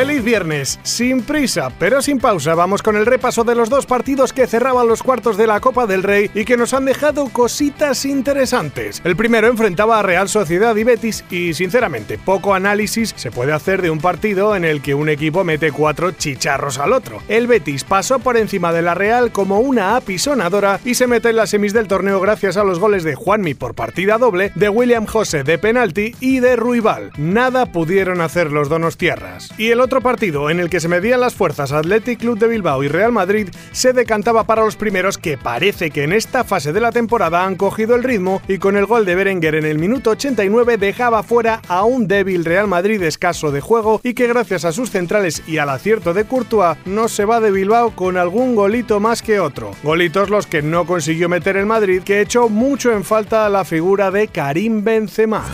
Feliz viernes, sin prisa, pero sin pausa. Vamos con el repaso de los dos partidos que cerraban los cuartos de la Copa del Rey y que nos han dejado cositas interesantes. El primero enfrentaba a Real Sociedad y Betis y, sinceramente, poco análisis se puede hacer de un partido en el que un equipo mete cuatro chicharros al otro. El Betis pasó por encima de la Real como una apisonadora y se mete en las semis del torneo gracias a los goles de Juanmi por partida doble, de William José de penalti y de Ruibal. Nada pudieron hacer los donos-tierras. Y el otro partido en el que se medían las fuerzas Athletic Club de Bilbao y Real Madrid se decantaba para los primeros que parece que en esta fase de la temporada han cogido el ritmo y con el gol de Berenguer en el minuto 89 dejaba fuera a un débil Real Madrid escaso de juego y que gracias a sus centrales y al acierto de Courtois no se va de Bilbao con algún golito más que otro. Golitos los que no consiguió meter el Madrid que echó mucho en falta a la figura de Karim Benzema.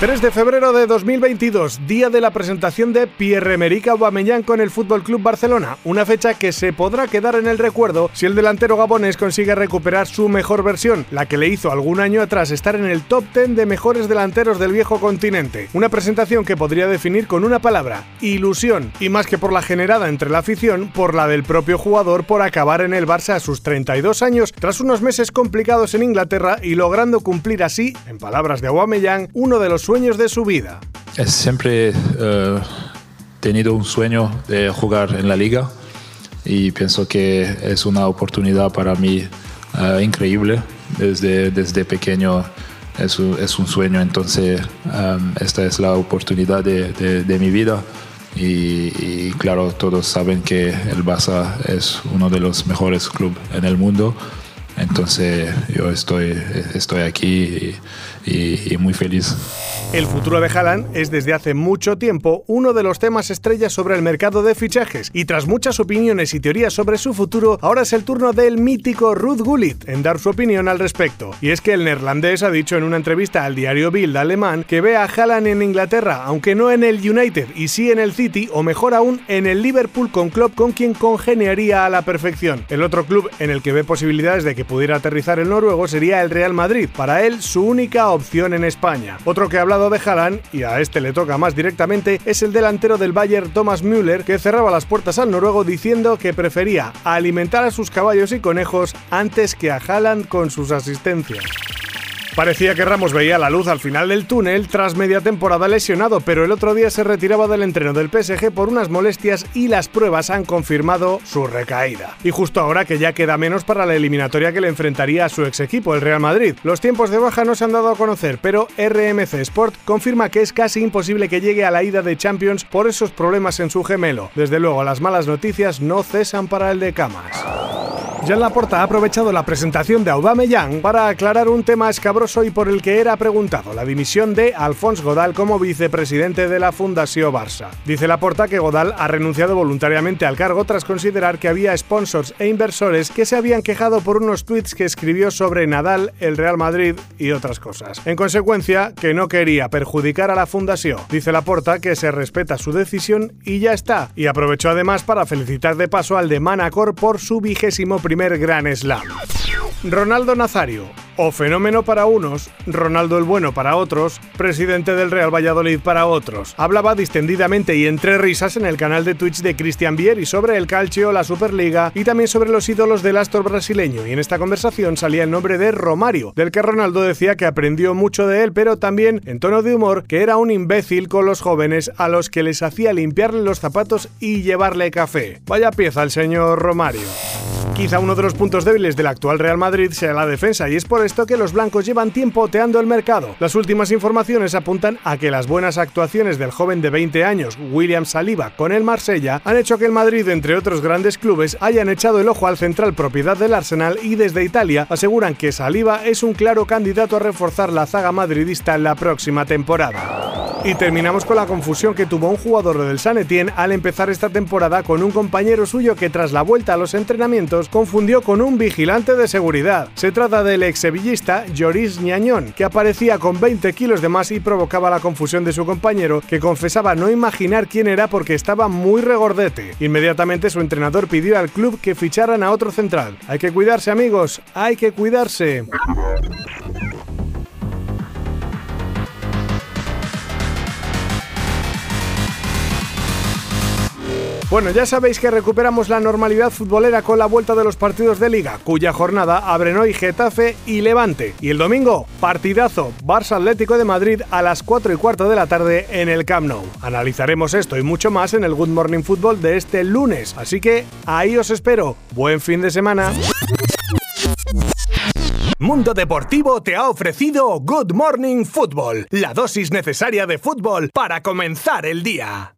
3 de febrero de 2022, día de la presentación de Pierre-Emerick Aubameyang con el Fútbol Club Barcelona, una fecha que se podrá quedar en el recuerdo si el delantero gabonés consigue recuperar su mejor versión, la que le hizo algún año atrás estar en el top 10 de mejores delanteros del viejo continente. Una presentación que podría definir con una palabra, ilusión, y más que por la generada entre la afición, por la del propio jugador por acabar en el Barça a sus 32 años tras unos meses complicados en Inglaterra y logrando cumplir así, en palabras de Aubameyang, uno de los sueños de su vida. Es siempre uh, tenido un sueño de jugar en la liga y pienso que es una oportunidad para mí uh, increíble. Desde, desde pequeño es un, es un sueño, entonces um, esta es la oportunidad de, de, de mi vida. Y, y, claro, todos saben que el Barça es uno de los mejores clubes en el mundo. Entonces yo estoy, estoy aquí y, y, y muy feliz. El futuro de Haaland es desde hace mucho tiempo uno de los temas estrellas sobre el mercado de fichajes y tras muchas opiniones y teorías sobre su futuro, ahora es el turno del mítico Ruth Gullit en dar su opinión al respecto. Y es que el neerlandés ha dicho en una entrevista al diario Bild alemán que ve a Haaland en Inglaterra, aunque no en el United y sí en el City o mejor aún en el Liverpool con Klopp con quien congeniaría a la perfección. El otro club en el que ve posibilidades de que pudiera aterrizar el noruego sería el Real Madrid, para él su única opción en España. Otro que ha hablado de Haaland, y a este le toca más directamente, es el delantero del Bayern Thomas Müller, que cerraba las puertas al noruego diciendo que prefería alimentar a sus caballos y conejos antes que a Haaland con sus asistencias. Parecía que Ramos veía la luz al final del túnel tras media temporada lesionado, pero el otro día se retiraba del entreno del PSG por unas molestias y las pruebas han confirmado su recaída. Y justo ahora que ya queda menos para la eliminatoria que le enfrentaría a su ex equipo, el Real Madrid. Los tiempos de baja no se han dado a conocer, pero RMC Sport confirma que es casi imposible que llegue a la ida de Champions por esos problemas en su gemelo. Desde luego, las malas noticias no cesan para el de Camas. Jan Laporta ha aprovechado la presentación de Aubameyang para aclarar un tema escabroso y por el que era preguntado, la dimisión de Alphonse Godal como vicepresidente de la Fundación Barça. Dice Laporta que Godal ha renunciado voluntariamente al cargo tras considerar que había sponsors e inversores que se habían quejado por unos tweets que escribió sobre Nadal, el Real Madrid y otras cosas. En consecuencia, que no quería perjudicar a la Fundación. Dice Laporta que se respeta su decisión y ya está. Y aprovechó además para felicitar de paso al de Manacor por su vigésimo primer Gran Slam. Ronaldo Nazario, o fenómeno para unos, Ronaldo el Bueno para otros, presidente del Real Valladolid para otros. Hablaba distendidamente y entre risas en el canal de Twitch de Cristian Vieri sobre el calcio, la Superliga y también sobre los ídolos del Astor brasileño. Y en esta conversación salía el nombre de Romario, del que Ronaldo decía que aprendió mucho de él, pero también en tono de humor que era un imbécil con los jóvenes a los que les hacía limpiarle los zapatos y llevarle café. Vaya pieza el señor Romario. Quizá uno de los puntos débiles del actual Real Madrid sea la defensa y es por esto que los blancos llevan tiempo oteando el mercado. Las últimas informaciones apuntan a que las buenas actuaciones del joven de 20 años, William Saliba, con el Marsella, han hecho que el Madrid, entre otros grandes clubes, hayan echado el ojo al central propiedad del Arsenal y desde Italia aseguran que Saliba es un claro candidato a reforzar la zaga madridista en la próxima temporada. Y terminamos con la confusión que tuvo un jugador del San Etienne al empezar esta temporada con un compañero suyo que tras la vuelta a los entrenamientos confundió con un vigilante de seguridad. Se trata del ex sevillista Joris Ñañón, que aparecía con 20 kilos de más y provocaba la confusión de su compañero, que confesaba no imaginar quién era porque estaba muy regordete. Inmediatamente su entrenador pidió al club que ficharan a otro central. Hay que cuidarse amigos, hay que cuidarse. Bueno, ya sabéis que recuperamos la normalidad futbolera con la vuelta de los partidos de liga, cuya jornada abren hoy Getafe y Levante. Y el domingo, partidazo, Barça Atlético de Madrid a las 4 y cuarto de la tarde en el Camp Nou. Analizaremos esto y mucho más en el Good Morning Football de este lunes, así que ahí os espero. Buen fin de semana. Mundo Deportivo te ha ofrecido Good Morning Football, la dosis necesaria de fútbol para comenzar el día.